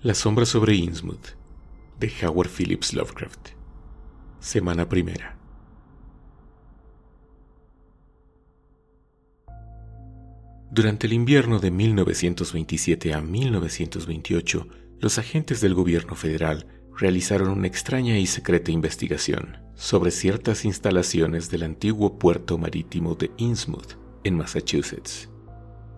La sombra sobre Innsmouth, de Howard Phillips Lovecraft. Semana primera. Durante el invierno de 1927 a 1928, los agentes del gobierno federal realizaron una extraña y secreta investigación sobre ciertas instalaciones del antiguo puerto marítimo de Innsmouth, en Massachusetts.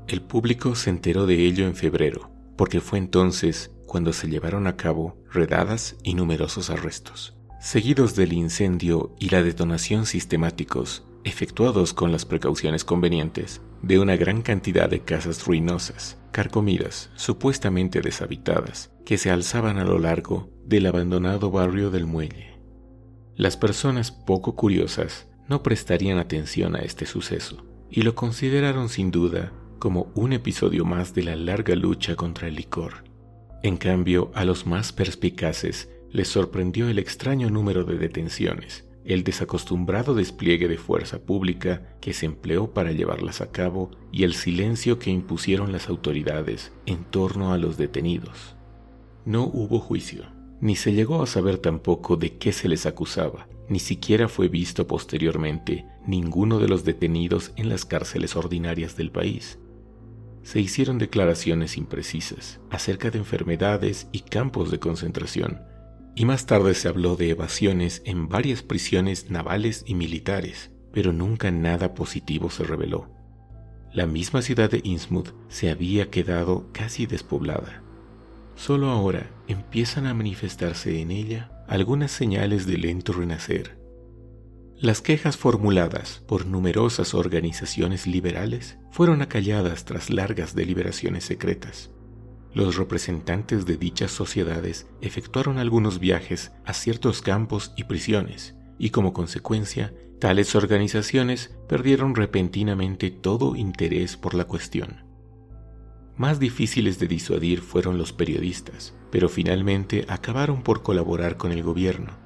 El público se enteró de ello en febrero, porque fue entonces cuando se llevaron a cabo redadas y numerosos arrestos, seguidos del incendio y la detonación sistemáticos, efectuados con las precauciones convenientes, de una gran cantidad de casas ruinosas, carcomidas, supuestamente deshabitadas, que se alzaban a lo largo del abandonado barrio del muelle. Las personas poco curiosas no prestarían atención a este suceso y lo consideraron sin duda como un episodio más de la larga lucha contra el licor en cambio, a los más perspicaces les sorprendió el extraño número de detenciones, el desacostumbrado despliegue de fuerza pública que se empleó para llevarlas a cabo y el silencio que impusieron las autoridades en torno a los detenidos. No hubo juicio, ni se llegó a saber tampoco de qué se les acusaba, ni siquiera fue visto posteriormente ninguno de los detenidos en las cárceles ordinarias del país se hicieron declaraciones imprecisas acerca de enfermedades y campos de concentración, y más tarde se habló de evasiones en varias prisiones navales y militares, pero nunca nada positivo se reveló. La misma ciudad de Innsmouth se había quedado casi despoblada. Solo ahora empiezan a manifestarse en ella algunas señales de lento renacer las quejas formuladas por numerosas organizaciones liberales fueron acalladas tras largas deliberaciones secretas. Los representantes de dichas sociedades efectuaron algunos viajes a ciertos campos y prisiones, y como consecuencia, tales organizaciones perdieron repentinamente todo interés por la cuestión. Más difíciles de disuadir fueron los periodistas, pero finalmente acabaron por colaborar con el gobierno.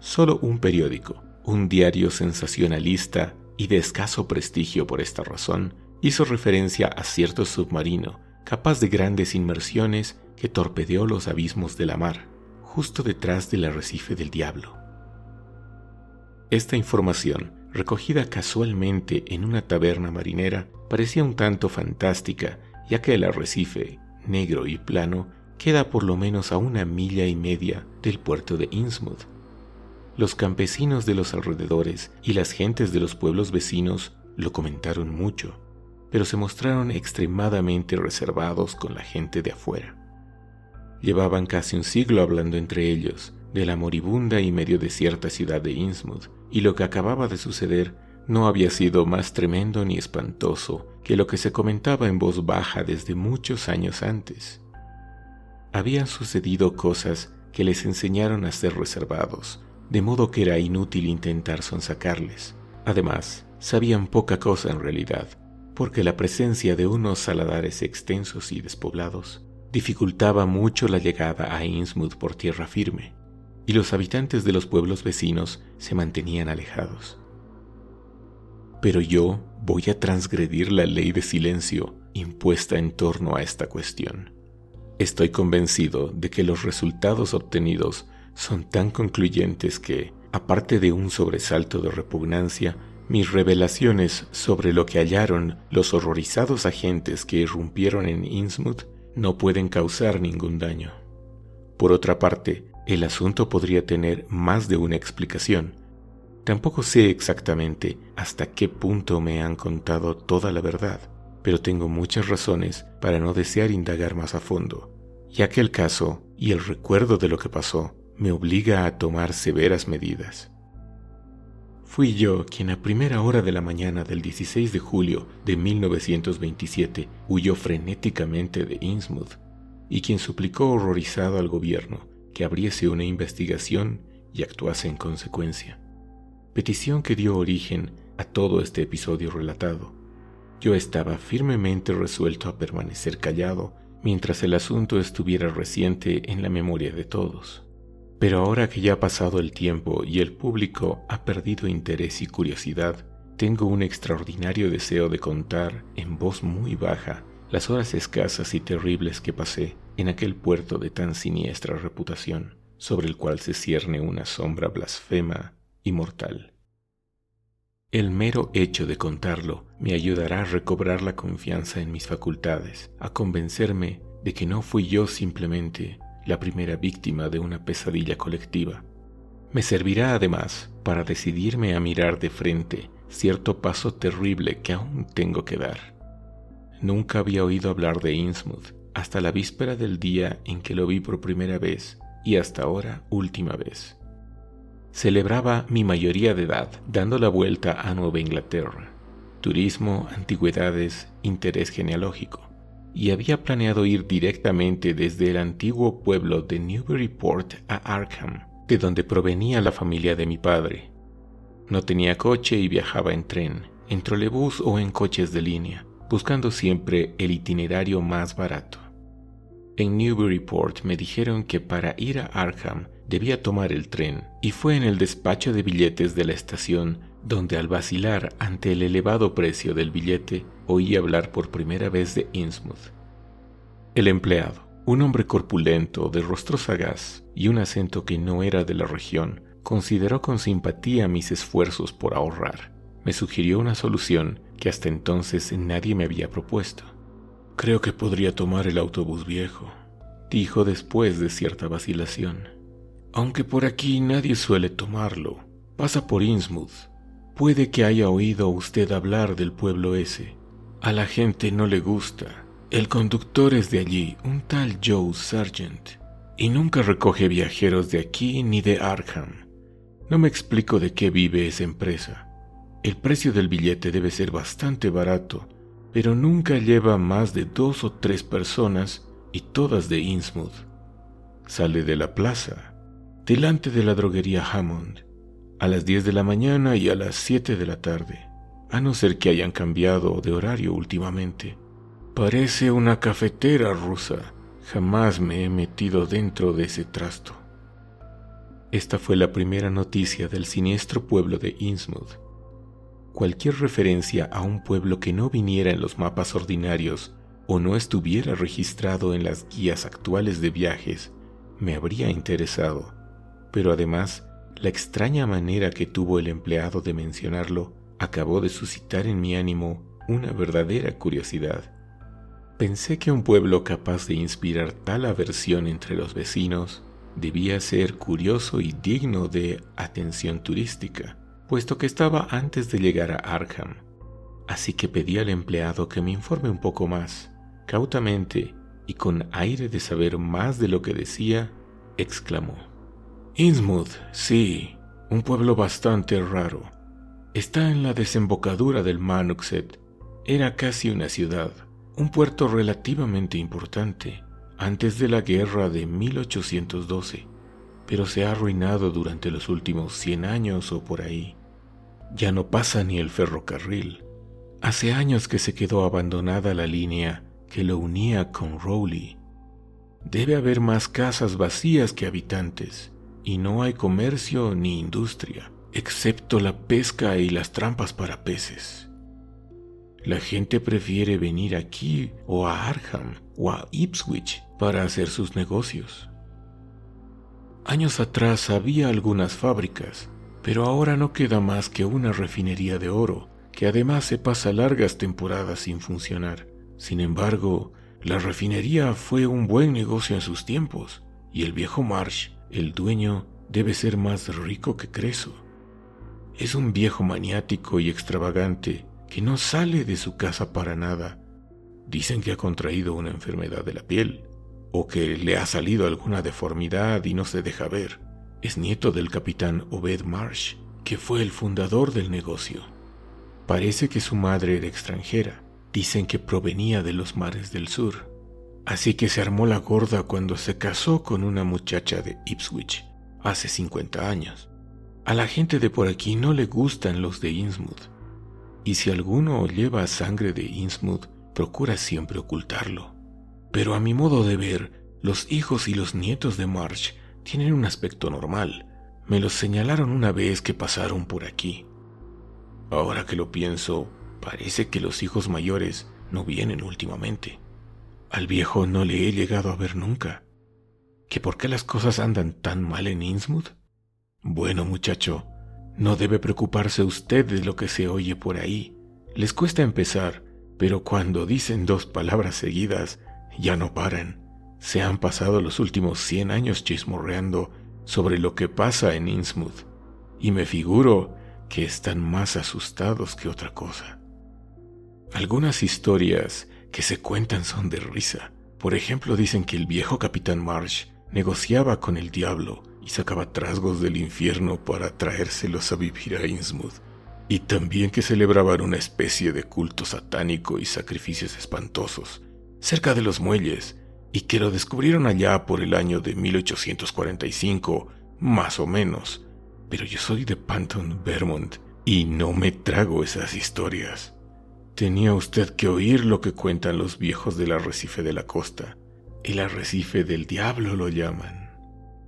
Solo un periódico, un diario sensacionalista y de escaso prestigio por esta razón, hizo referencia a cierto submarino capaz de grandes inmersiones que torpedeó los abismos de la mar, justo detrás del arrecife del diablo. Esta información, recogida casualmente en una taberna marinera, parecía un tanto fantástica, ya que el arrecife, negro y plano, queda por lo menos a una milla y media del puerto de Innsmouth, los campesinos de los alrededores y las gentes de los pueblos vecinos lo comentaron mucho, pero se mostraron extremadamente reservados con la gente de afuera. Llevaban casi un siglo hablando entre ellos de la moribunda y medio desierta ciudad de Innsmouth, y lo que acababa de suceder no había sido más tremendo ni espantoso que lo que se comentaba en voz baja desde muchos años antes. Habían sucedido cosas que les enseñaron a ser reservados, de modo que era inútil intentar sonsacarles. Además, sabían poca cosa en realidad, porque la presencia de unos saladares extensos y despoblados dificultaba mucho la llegada a Innsmouth por tierra firme, y los habitantes de los pueblos vecinos se mantenían alejados. Pero yo voy a transgredir la ley de silencio impuesta en torno a esta cuestión. Estoy convencido de que los resultados obtenidos son tan concluyentes que, aparte de un sobresalto de repugnancia, mis revelaciones sobre lo que hallaron los horrorizados agentes que irrumpieron en Innsmouth no pueden causar ningún daño. Por otra parte, el asunto podría tener más de una explicación. Tampoco sé exactamente hasta qué punto me han contado toda la verdad, pero tengo muchas razones para no desear indagar más a fondo, ya que el caso y el recuerdo de lo que pasó me obliga a tomar severas medidas. Fui yo quien a primera hora de la mañana del 16 de julio de 1927 huyó frenéticamente de Innsmouth y quien suplicó horrorizado al gobierno que abriese una investigación y actuase en consecuencia. Petición que dio origen a todo este episodio relatado. Yo estaba firmemente resuelto a permanecer callado mientras el asunto estuviera reciente en la memoria de todos. Pero ahora que ya ha pasado el tiempo y el público ha perdido interés y curiosidad, tengo un extraordinario deseo de contar en voz muy baja las horas escasas y terribles que pasé en aquel puerto de tan siniestra reputación, sobre el cual se cierne una sombra blasfema y mortal. El mero hecho de contarlo me ayudará a recobrar la confianza en mis facultades, a convencerme de que no fui yo simplemente la primera víctima de una pesadilla colectiva. Me servirá además para decidirme a mirar de frente cierto paso terrible que aún tengo que dar. Nunca había oído hablar de Innsmouth hasta la víspera del día en que lo vi por primera vez y hasta ahora última vez. Celebraba mi mayoría de edad dando la vuelta a Nueva Inglaterra. Turismo, antigüedades, interés genealógico. Y había planeado ir directamente desde el antiguo pueblo de Newburyport a Arkham, de donde provenía la familia de mi padre. No tenía coche y viajaba en tren, en trolebús o en coches de línea, buscando siempre el itinerario más barato. En Newburyport me dijeron que para ir a Arkham debía tomar el tren, y fue en el despacho de billetes de la estación donde al vacilar ante el elevado precio del billete oí hablar por primera vez de Innsmouth. El empleado, un hombre corpulento, de rostro sagaz y un acento que no era de la región, consideró con simpatía mis esfuerzos por ahorrar. Me sugirió una solución que hasta entonces nadie me había propuesto. Creo que podría tomar el autobús viejo, dijo después de cierta vacilación. Aunque por aquí nadie suele tomarlo, pasa por Innsmouth. Puede que haya oído usted hablar del pueblo ese. A la gente no le gusta. El conductor es de allí, un tal Joe Sargent, y nunca recoge viajeros de aquí ni de Arkham. No me explico de qué vive esa empresa. El precio del billete debe ser bastante barato pero nunca lleva más de dos o tres personas y todas de Innsmouth. Sale de la plaza, delante de la droguería Hammond, a las 10 de la mañana y a las 7 de la tarde, a no ser que hayan cambiado de horario últimamente. Parece una cafetera rusa. Jamás me he metido dentro de ese trasto. Esta fue la primera noticia del siniestro pueblo de Innsmouth cualquier referencia a un pueblo que no viniera en los mapas ordinarios o no estuviera registrado en las guías actuales de viajes me habría interesado, pero además la extraña manera que tuvo el empleado de mencionarlo acabó de suscitar en mi ánimo una verdadera curiosidad. Pensé que un pueblo capaz de inspirar tal aversión entre los vecinos debía ser curioso y digno de atención turística puesto que estaba antes de llegar a Arkham. Así que pedí al empleado que me informe un poco más. Cautamente y con aire de saber más de lo que decía, exclamó. Innsmouth, sí, un pueblo bastante raro. Está en la desembocadura del Manuxet. Era casi una ciudad, un puerto relativamente importante, antes de la guerra de 1812 pero se ha arruinado durante los últimos 100 años o por ahí. Ya no pasa ni el ferrocarril. Hace años que se quedó abandonada la línea que lo unía con Rowley. Debe haber más casas vacías que habitantes, y no hay comercio ni industria, excepto la pesca y las trampas para peces. La gente prefiere venir aquí o a Arkham o a Ipswich para hacer sus negocios. Años atrás había algunas fábricas, pero ahora no queda más que una refinería de oro, que además se pasa largas temporadas sin funcionar. Sin embargo, la refinería fue un buen negocio en sus tiempos, y el viejo Marsh, el dueño, debe ser más rico que Creso. Es un viejo maniático y extravagante que no sale de su casa para nada. Dicen que ha contraído una enfermedad de la piel o que le ha salido alguna deformidad y no se deja ver. Es nieto del capitán Obed Marsh, que fue el fundador del negocio. Parece que su madre era extranjera. Dicen que provenía de los mares del sur. Así que se armó la gorda cuando se casó con una muchacha de Ipswich hace 50 años. A la gente de por aquí no le gustan los de Innsmouth. Y si alguno lleva sangre de Innsmouth, procura siempre ocultarlo. Pero a mi modo de ver, los hijos y los nietos de March tienen un aspecto normal. Me los señalaron una vez que pasaron por aquí. Ahora que lo pienso, parece que los hijos mayores no vienen últimamente. Al viejo no le he llegado a ver nunca. ¿Que por qué las cosas andan tan mal en Innsmouth? Bueno, muchacho, no debe preocuparse usted de lo que se oye por ahí. Les cuesta empezar, pero cuando dicen dos palabras seguidas, ya no paran. Se han pasado los últimos cien años chismorreando sobre lo que pasa en Innsmouth, y me figuro que están más asustados que otra cosa. Algunas historias que se cuentan son de risa. Por ejemplo, dicen que el viejo capitán Marsh negociaba con el diablo y sacaba trasgos del infierno para traérselos a vivir a Innsmouth, y también que celebraban una especie de culto satánico y sacrificios espantosos cerca de los muelles, y que lo descubrieron allá por el año de 1845, más o menos. Pero yo soy de Panton, Vermont, y no me trago esas historias. Tenía usted que oír lo que cuentan los viejos del arrecife de la costa. El arrecife del diablo lo llaman.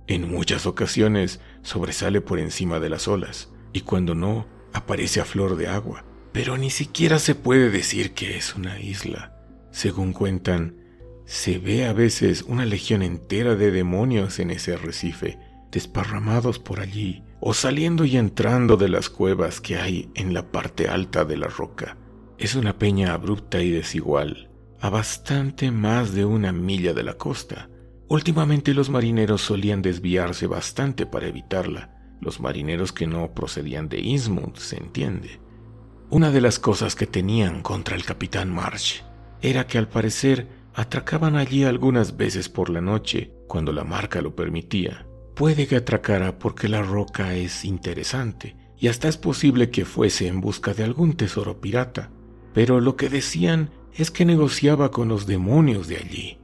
En muchas ocasiones sobresale por encima de las olas, y cuando no, aparece a flor de agua. Pero ni siquiera se puede decir que es una isla. Según cuentan, se ve a veces una legión entera de demonios en ese arrecife, desparramados por allí, o saliendo y entrando de las cuevas que hay en la parte alta de la roca. Es una peña abrupta y desigual, a bastante más de una milla de la costa. Últimamente los marineros solían desviarse bastante para evitarla, los marineros que no procedían de Innsmouth, se entiende. Una de las cosas que tenían contra el capitán Marsh era que al parecer atracaban allí algunas veces por la noche, cuando la marca lo permitía. Puede que atracara porque la roca es interesante, y hasta es posible que fuese en busca de algún tesoro pirata, pero lo que decían es que negociaba con los demonios de allí.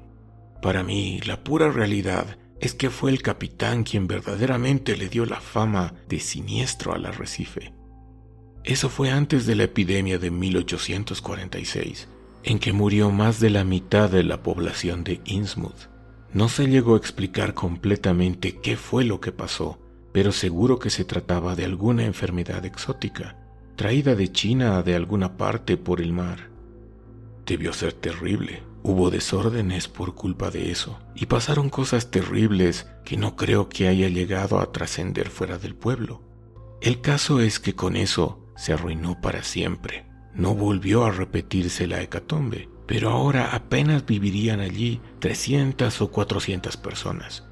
Para mí, la pura realidad es que fue el capitán quien verdaderamente le dio la fama de siniestro al arrecife. Eso fue antes de la epidemia de 1846, en que murió más de la mitad de la población de Innsmouth. No se llegó a explicar completamente qué fue lo que pasó, pero seguro que se trataba de alguna enfermedad exótica, traída de China de alguna parte por el mar. Debió ser terrible. Hubo desórdenes por culpa de eso, y pasaron cosas terribles que no creo que haya llegado a trascender fuera del pueblo. El caso es que con eso se arruinó para siempre. No volvió a repetirse la hecatombe, pero ahora apenas vivirían allí 300 o 400 personas.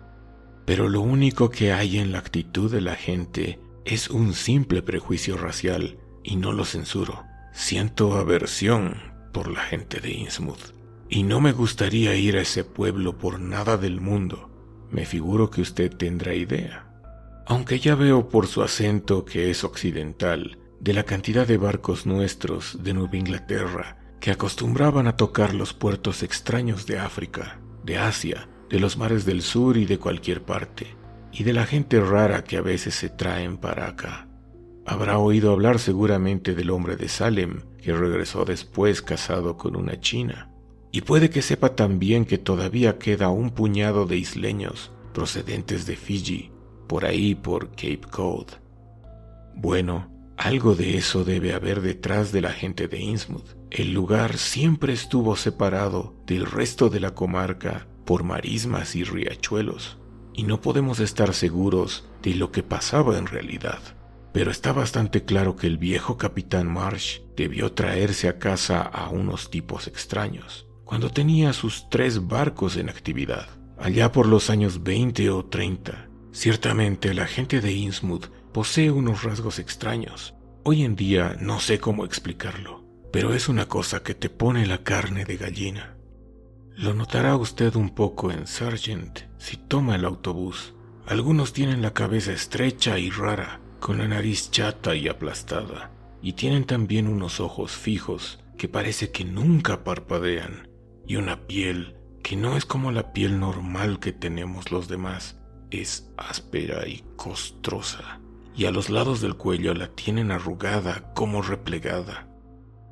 Pero lo único que hay en la actitud de la gente es un simple prejuicio racial, y no lo censuro. Siento aversión por la gente de Innsmouth, y no me gustaría ir a ese pueblo por nada del mundo. Me figuro que usted tendrá idea. Aunque ya veo por su acento que es occidental, de la cantidad de barcos nuestros de Nueva Inglaterra que acostumbraban a tocar los puertos extraños de África, de Asia, de los mares del sur y de cualquier parte, y de la gente rara que a veces se traen para acá. Habrá oído hablar seguramente del hombre de Salem, que regresó después casado con una china. Y puede que sepa también que todavía queda un puñado de isleños procedentes de Fiji, por ahí por Cape Cod. Bueno, algo de eso debe haber detrás de la gente de Innsmouth. El lugar siempre estuvo separado del resto de la comarca por marismas y riachuelos, y no podemos estar seguros de lo que pasaba en realidad. Pero está bastante claro que el viejo capitán Marsh debió traerse a casa a unos tipos extraños, cuando tenía sus tres barcos en actividad, allá por los años 20 o 30. Ciertamente la gente de Innsmouth posee unos rasgos extraños. Hoy en día no sé cómo explicarlo, pero es una cosa que te pone la carne de gallina. Lo notará usted un poco en Sargent si toma el autobús. Algunos tienen la cabeza estrecha y rara, con la nariz chata y aplastada, y tienen también unos ojos fijos que parece que nunca parpadean, y una piel que no es como la piel normal que tenemos los demás, es áspera y costrosa y a los lados del cuello la tienen arrugada como replegada.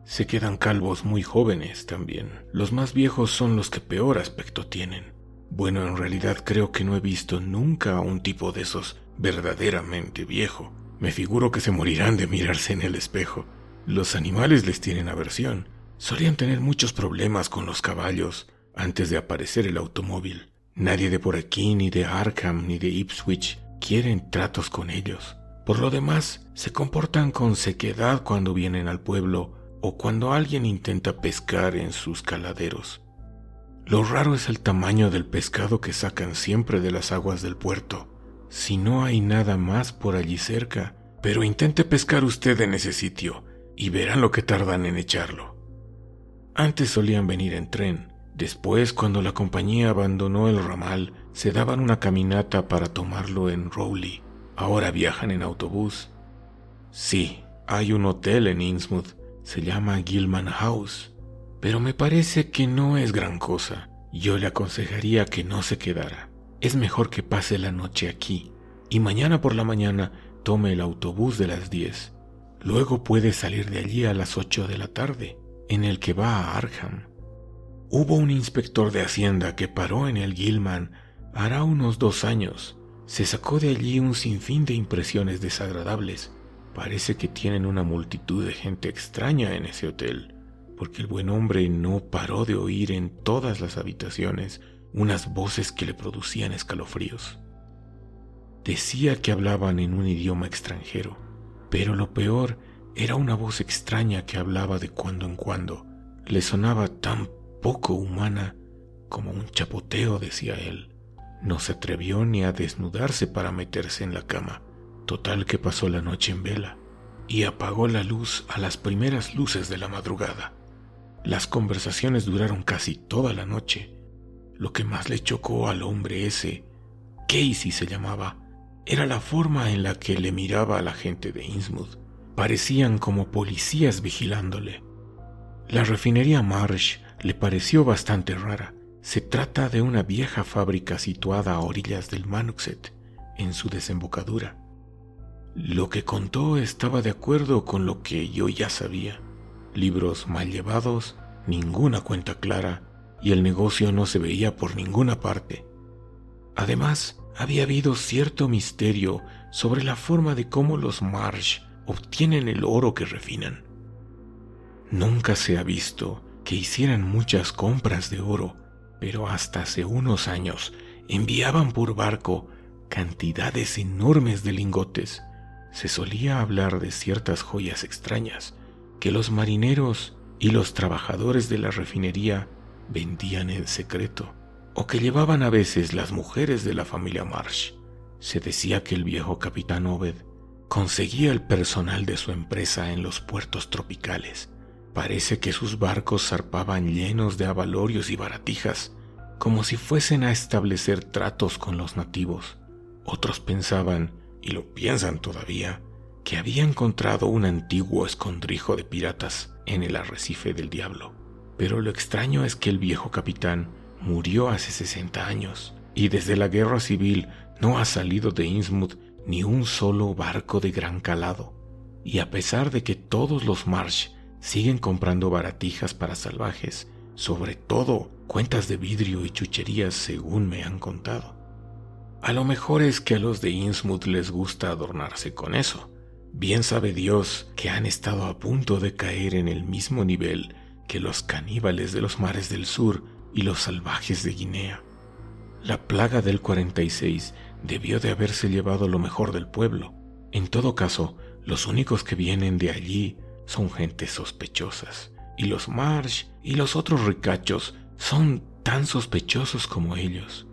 Se quedan calvos muy jóvenes también. Los más viejos son los que peor aspecto tienen. Bueno, en realidad creo que no he visto nunca a un tipo de esos verdaderamente viejo. Me figuro que se morirán de mirarse en el espejo. Los animales les tienen aversión. Solían tener muchos problemas con los caballos, antes de aparecer el automóvil. Nadie de por aquí, ni de Arkham, ni de Ipswich quieren tratos con ellos. Por lo demás, se comportan con sequedad cuando vienen al pueblo o cuando alguien intenta pescar en sus caladeros. Lo raro es el tamaño del pescado que sacan siempre de las aguas del puerto. Si no hay nada más por allí cerca, pero intente pescar usted en ese sitio y verán lo que tardan en echarlo. Antes solían venir en tren, después cuando la compañía abandonó el ramal, se daban una caminata para tomarlo en Rowley. Ahora viajan en autobús. Sí, hay un hotel en Innsmouth, se llama Gilman House, pero me parece que no es gran cosa. Yo le aconsejaría que no se quedara. Es mejor que pase la noche aquí y mañana por la mañana tome el autobús de las 10. Luego puede salir de allí a las 8 de la tarde, en el que va a Arkham. Hubo un inspector de Hacienda que paró en el Gilman hará unos dos años. Se sacó de allí un sinfín de impresiones desagradables. Parece que tienen una multitud de gente extraña en ese hotel, porque el buen hombre no paró de oír en todas las habitaciones unas voces que le producían escalofríos. Decía que hablaban en un idioma extranjero, pero lo peor era una voz extraña que hablaba de cuando en cuando. Le sonaba tan poco humana como un chapoteo, decía él. No se atrevió ni a desnudarse para meterse en la cama. Total que pasó la noche en vela y apagó la luz a las primeras luces de la madrugada. Las conversaciones duraron casi toda la noche. Lo que más le chocó al hombre ese, Casey se llamaba, era la forma en la que le miraba a la gente de Innsmouth. Parecían como policías vigilándole. La refinería Marsh le pareció bastante rara. Se trata de una vieja fábrica situada a orillas del Manuxet, en su desembocadura. Lo que contó estaba de acuerdo con lo que yo ya sabía. Libros mal llevados, ninguna cuenta clara, y el negocio no se veía por ninguna parte. Además, había habido cierto misterio sobre la forma de cómo los Marsh obtienen el oro que refinan. Nunca se ha visto que hicieran muchas compras de oro, pero hasta hace unos años enviaban por barco cantidades enormes de lingotes. Se solía hablar de ciertas joyas extrañas que los marineros y los trabajadores de la refinería vendían en secreto o que llevaban a veces las mujeres de la familia Marsh. Se decía que el viejo capitán Obed conseguía el personal de su empresa en los puertos tropicales. Parece que sus barcos zarpaban llenos de avalorios y baratijas, como si fuesen a establecer tratos con los nativos. Otros pensaban, y lo piensan todavía, que había encontrado un antiguo escondrijo de piratas en el arrecife del diablo. Pero lo extraño es que el viejo capitán murió hace 60 años y desde la guerra civil no ha salido de Innsmouth ni un solo barco de gran calado. Y a pesar de que todos los Marsh siguen comprando baratijas para salvajes, sobre todo cuentas de vidrio y chucherías según me han contado. A lo mejor es que a los de Innsmouth les gusta adornarse con eso. Bien sabe Dios que han estado a punto de caer en el mismo nivel que los caníbales de los mares del sur y los salvajes de Guinea. La plaga del 46 debió de haberse llevado lo mejor del pueblo. En todo caso, los únicos que vienen de allí son gentes sospechosas, y los Marsh y los otros ricachos son tan sospechosos como ellos.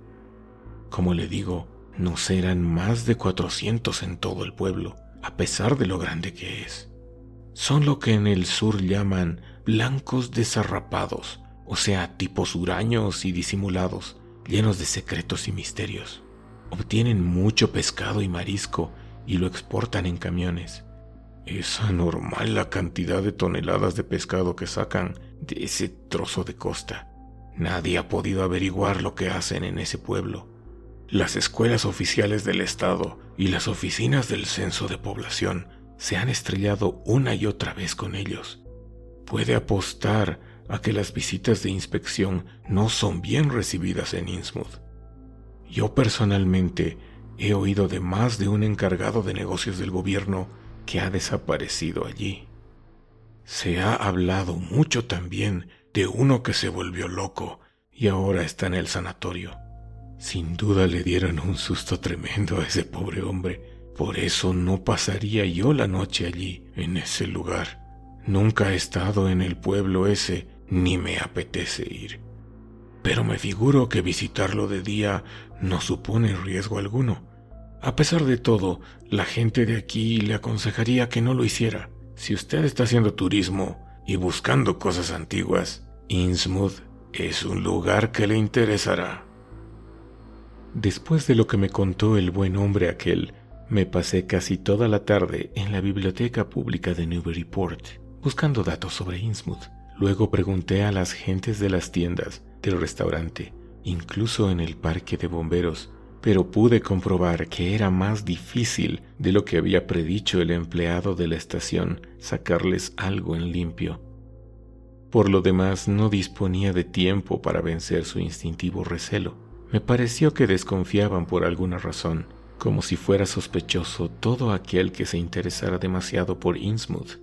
Como le digo, no serán más de 400 en todo el pueblo, a pesar de lo grande que es. Son lo que en el sur llaman blancos desarrapados, o sea, tipos huraños y disimulados, llenos de secretos y misterios. Obtienen mucho pescado y marisco y lo exportan en camiones. Es anormal la cantidad de toneladas de pescado que sacan de ese trozo de costa. Nadie ha podido averiguar lo que hacen en ese pueblo. Las escuelas oficiales del Estado y las oficinas del censo de población se han estrellado una y otra vez con ellos. Puede apostar a que las visitas de inspección no son bien recibidas en Innsmouth. Yo personalmente he oído de más de un encargado de negocios del gobierno que ha desaparecido allí. Se ha hablado mucho también de uno que se volvió loco y ahora está en el sanatorio. Sin duda le dieron un susto tremendo a ese pobre hombre. Por eso no pasaría yo la noche allí, en ese lugar. Nunca he estado en el pueblo ese, ni me apetece ir. Pero me figuro que visitarlo de día no supone riesgo alguno. A pesar de todo, la gente de aquí le aconsejaría que no lo hiciera. Si usted está haciendo turismo y buscando cosas antiguas, Innsmouth es un lugar que le interesará. Después de lo que me contó el buen hombre aquel, me pasé casi toda la tarde en la biblioteca pública de Newburyport, buscando datos sobre Innsmouth. Luego pregunté a las gentes de las tiendas, del restaurante, incluso en el parque de bomberos, pero pude comprobar que era más difícil de lo que había predicho el empleado de la estación sacarles algo en limpio. Por lo demás, no disponía de tiempo para vencer su instintivo recelo. Me pareció que desconfiaban por alguna razón, como si fuera sospechoso todo aquel que se interesara demasiado por Innsmouth.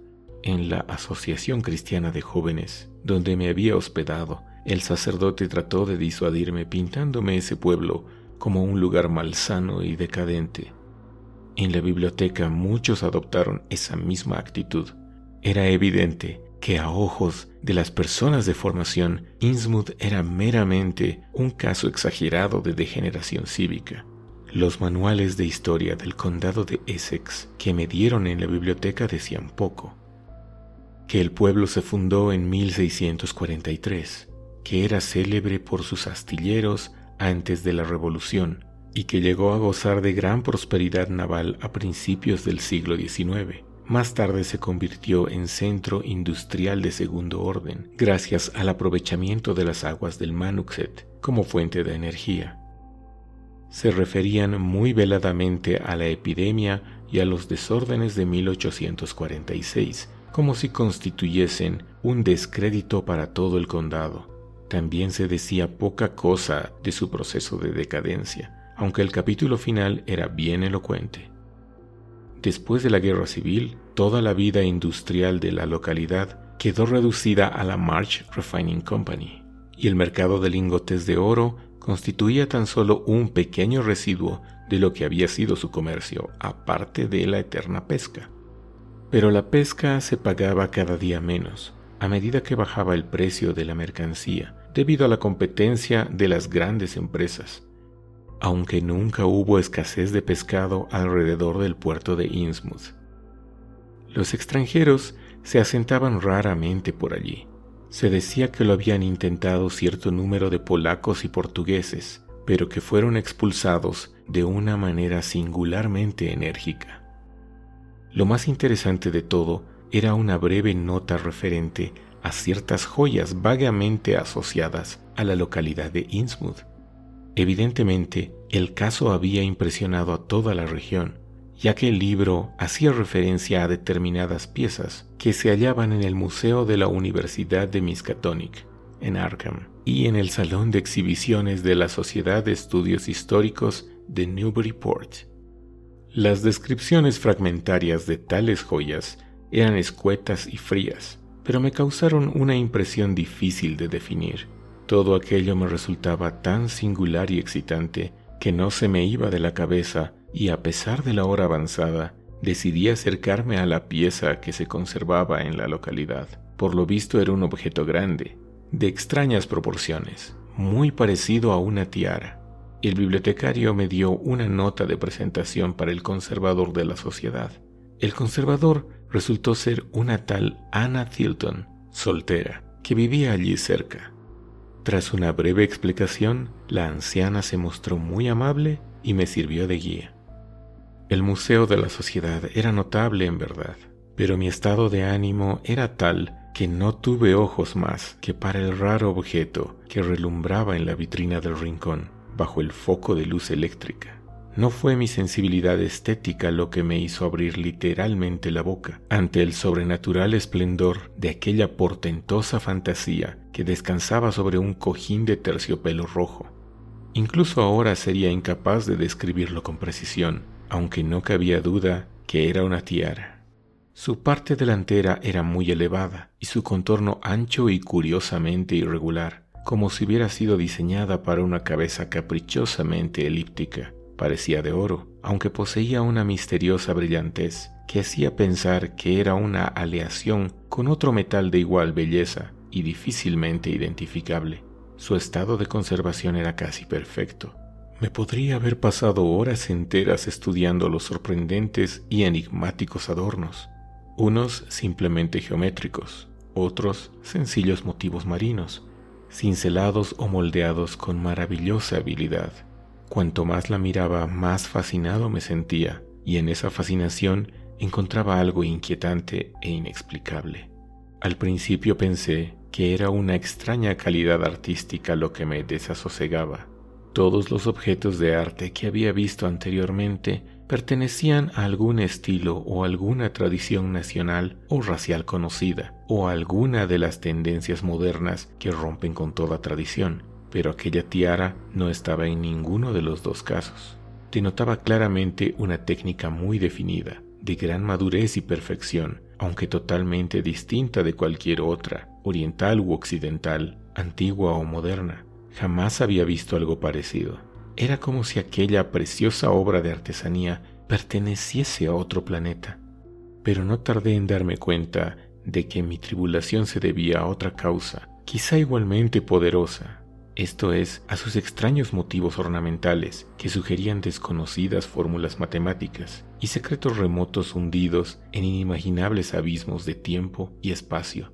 En la Asociación Cristiana de Jóvenes, donde me había hospedado, el sacerdote trató de disuadirme pintándome ese pueblo como un lugar malsano y decadente. En la biblioteca muchos adoptaron esa misma actitud. Era evidente que a ojos de las personas de formación, Innsmouth era meramente un caso exagerado de degeneración cívica. Los manuales de historia del condado de Essex que me dieron en la biblioteca decían poco. Que el pueblo se fundó en 1643, que era célebre por sus astilleros antes de la Revolución y que llegó a gozar de gran prosperidad naval a principios del siglo XIX más tarde se convirtió en centro industrial de segundo orden, gracias al aprovechamiento de las aguas del Manuxet como fuente de energía. Se referían muy veladamente a la epidemia y a los desórdenes de 1846, como si constituyesen un descrédito para todo el condado. También se decía poca cosa de su proceso de decadencia, aunque el capítulo final era bien elocuente. Después de la guerra civil, toda la vida industrial de la localidad quedó reducida a la March Refining Company, y el mercado de lingotes de oro constituía tan solo un pequeño residuo de lo que había sido su comercio, aparte de la eterna pesca. Pero la pesca se pagaba cada día menos, a medida que bajaba el precio de la mercancía, debido a la competencia de las grandes empresas aunque nunca hubo escasez de pescado alrededor del puerto de Innsmouth. Los extranjeros se asentaban raramente por allí. Se decía que lo habían intentado cierto número de polacos y portugueses, pero que fueron expulsados de una manera singularmente enérgica. Lo más interesante de todo era una breve nota referente a ciertas joyas vagamente asociadas a la localidad de Innsmouth Evidentemente, el caso había impresionado a toda la región, ya que el libro hacía referencia a determinadas piezas que se hallaban en el Museo de la Universidad de Miskatonic, en Arkham, y en el Salón de Exhibiciones de la Sociedad de Estudios Históricos de Newburyport. Las descripciones fragmentarias de tales joyas eran escuetas y frías, pero me causaron una impresión difícil de definir. Todo aquello me resultaba tan singular y excitante que no se me iba de la cabeza y a pesar de la hora avanzada, decidí acercarme a la pieza que se conservaba en la localidad. Por lo visto era un objeto grande, de extrañas proporciones, muy parecido a una tiara. El bibliotecario me dio una nota de presentación para el conservador de la sociedad. El conservador resultó ser una tal Anna Tilton, soltera, que vivía allí cerca. Tras una breve explicación, la anciana se mostró muy amable y me sirvió de guía. El Museo de la Sociedad era notable en verdad, pero mi estado de ánimo era tal que no tuve ojos más que para el raro objeto que relumbraba en la vitrina del rincón, bajo el foco de luz eléctrica. No fue mi sensibilidad estética lo que me hizo abrir literalmente la boca ante el sobrenatural esplendor de aquella portentosa fantasía que descansaba sobre un cojín de terciopelo rojo. Incluso ahora sería incapaz de describirlo con precisión, aunque no cabía duda que era una tiara. Su parte delantera era muy elevada y su contorno ancho y curiosamente irregular, como si hubiera sido diseñada para una cabeza caprichosamente elíptica. Parecía de oro, aunque poseía una misteriosa brillantez que hacía pensar que era una aleación con otro metal de igual belleza y difícilmente identificable. Su estado de conservación era casi perfecto. Me podría haber pasado horas enteras estudiando los sorprendentes y enigmáticos adornos, unos simplemente geométricos, otros sencillos motivos marinos, cincelados o moldeados con maravillosa habilidad. Cuanto más la miraba, más fascinado me sentía, y en esa fascinación encontraba algo inquietante e inexplicable. Al principio pensé que era una extraña calidad artística lo que me desasosegaba. Todos los objetos de arte que había visto anteriormente pertenecían a algún estilo o alguna tradición nacional o racial conocida, o alguna de las tendencias modernas que rompen con toda tradición, pero aquella tiara no estaba en ninguno de los dos casos. Denotaba claramente una técnica muy definida, de gran madurez y perfección, aunque totalmente distinta de cualquier otra, oriental u occidental, antigua o moderna. Jamás había visto algo parecido. Era como si aquella preciosa obra de artesanía perteneciese a otro planeta. Pero no tardé en darme cuenta de que mi tribulación se debía a otra causa, quizá igualmente poderosa, esto es, a sus extraños motivos ornamentales que sugerían desconocidas fórmulas matemáticas y secretos remotos hundidos en inimaginables abismos de tiempo y espacio.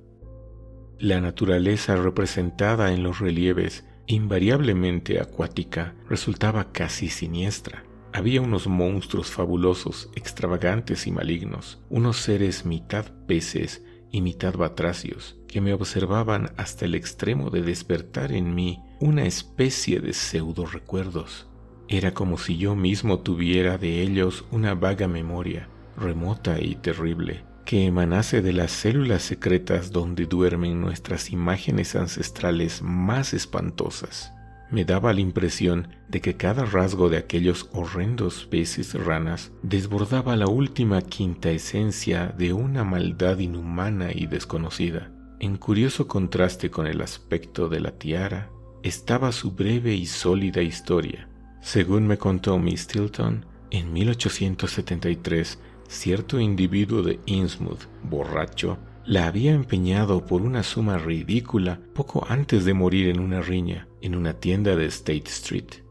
La naturaleza representada en los relieves, invariablemente acuática, resultaba casi siniestra. Había unos monstruos fabulosos, extravagantes y malignos, unos seres mitad peces y mitad batracios, que me observaban hasta el extremo de despertar en mí una especie de pseudo recuerdos. Era como si yo mismo tuviera de ellos una vaga memoria, remota y terrible, que emanase de las células secretas donde duermen nuestras imágenes ancestrales más espantosas. Me daba la impresión de que cada rasgo de aquellos horrendos peces ranas desbordaba la última quinta esencia de una maldad inhumana y desconocida. En curioso contraste con el aspecto de la tiara, estaba su breve y sólida historia. Según me contó Miss Tilton, en 1873 cierto individuo de Innsmouth, borracho, la había empeñado por una suma ridícula poco antes de morir en una riña en una tienda de State Street.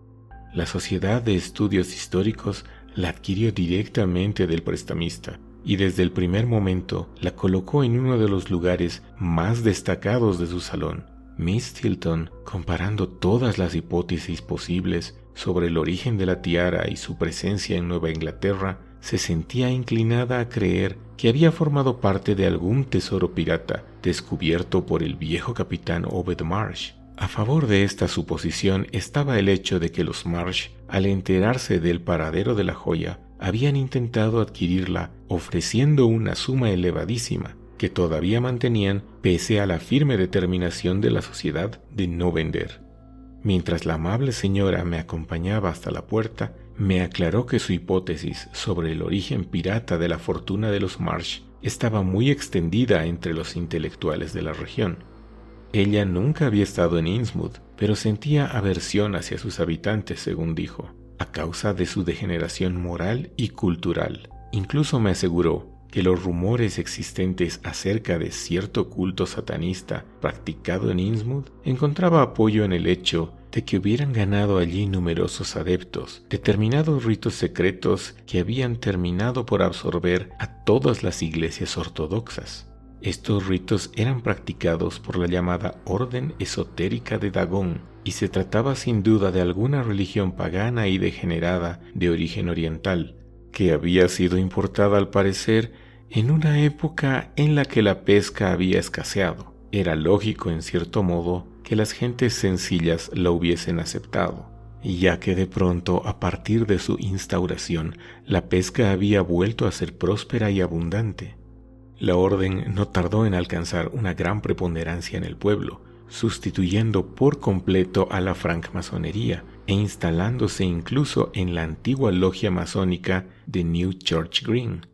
La Sociedad de Estudios Históricos la adquirió directamente del prestamista y desde el primer momento la colocó en uno de los lugares más destacados de su salón. Miss Tilton, comparando todas las hipótesis posibles sobre el origen de la tiara y su presencia en Nueva Inglaterra, se sentía inclinada a creer que había formado parte de algún tesoro pirata descubierto por el viejo capitán Obed Marsh. A favor de esta suposición estaba el hecho de que los Marsh, al enterarse del paradero de la joya, habían intentado adquirirla ofreciendo una suma elevadísima que todavía mantenían pese a la firme determinación de la sociedad de no vender. Mientras la amable señora me acompañaba hasta la puerta, me aclaró que su hipótesis sobre el origen pirata de la fortuna de los Marsh estaba muy extendida entre los intelectuales de la región. Ella nunca había estado en Innsmouth, pero sentía aversión hacia sus habitantes, según dijo, a causa de su degeneración moral y cultural. Incluso me aseguró que los rumores existentes acerca de cierto culto satanista practicado en Innsmouth encontraba apoyo en el hecho de que hubieran ganado allí numerosos adeptos, determinados ritos secretos que habían terminado por absorber a todas las iglesias ortodoxas. Estos ritos eran practicados por la llamada Orden Esotérica de Dagón y se trataba sin duda de alguna religión pagana y degenerada de origen oriental, que había sido importada al parecer en una época en la que la pesca había escaseado. Era lógico, en cierto modo, que las gentes sencillas la hubiesen aceptado, ya que de pronto, a partir de su instauración, la pesca había vuelto a ser próspera y abundante. La orden no tardó en alcanzar una gran preponderancia en el pueblo, sustituyendo por completo a la francmasonería e instalándose incluso en la antigua logia masónica de New Church Green.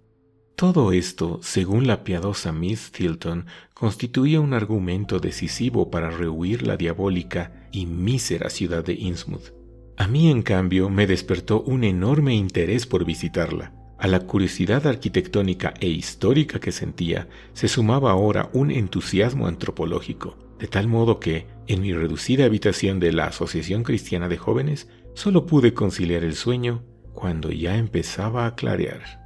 Todo esto, según la piadosa Miss Tilton, constituía un argumento decisivo para rehuir la diabólica y mísera ciudad de Innsmouth. A mí, en cambio, me despertó un enorme interés por visitarla. A la curiosidad arquitectónica e histórica que sentía, se sumaba ahora un entusiasmo antropológico, de tal modo que, en mi reducida habitación de la Asociación Cristiana de Jóvenes, solo pude conciliar el sueño cuando ya empezaba a clarear.